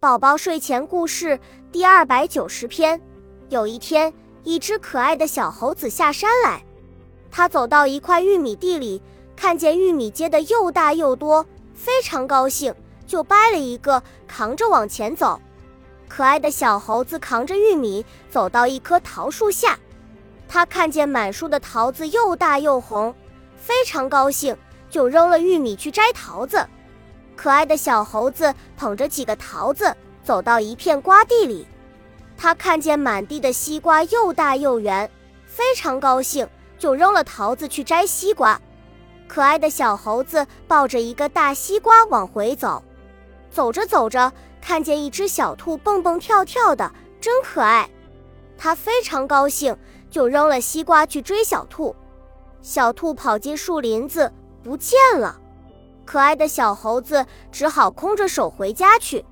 宝宝睡前故事第二百九十篇。有一天，一只可爱的小猴子下山来，它走到一块玉米地里，看见玉米结的又大又多，非常高兴，就掰了一个，扛着往前走。可爱的小猴子扛着玉米走到一棵桃树下，它看见满树的桃子又大又红，非常高兴，就扔了玉米去摘桃子。可爱的小猴子捧着几个桃子走到一片瓜地里，他看见满地的西瓜又大又圆，非常高兴，就扔了桃子去摘西瓜。可爱的小猴子抱着一个大西瓜往回走，走着走着，看见一只小兔蹦蹦跳跳的，真可爱。他非常高兴，就扔了西瓜去追小兔。小兔跑进树林子，不见了。可爱的小猴子只好空着手回家去。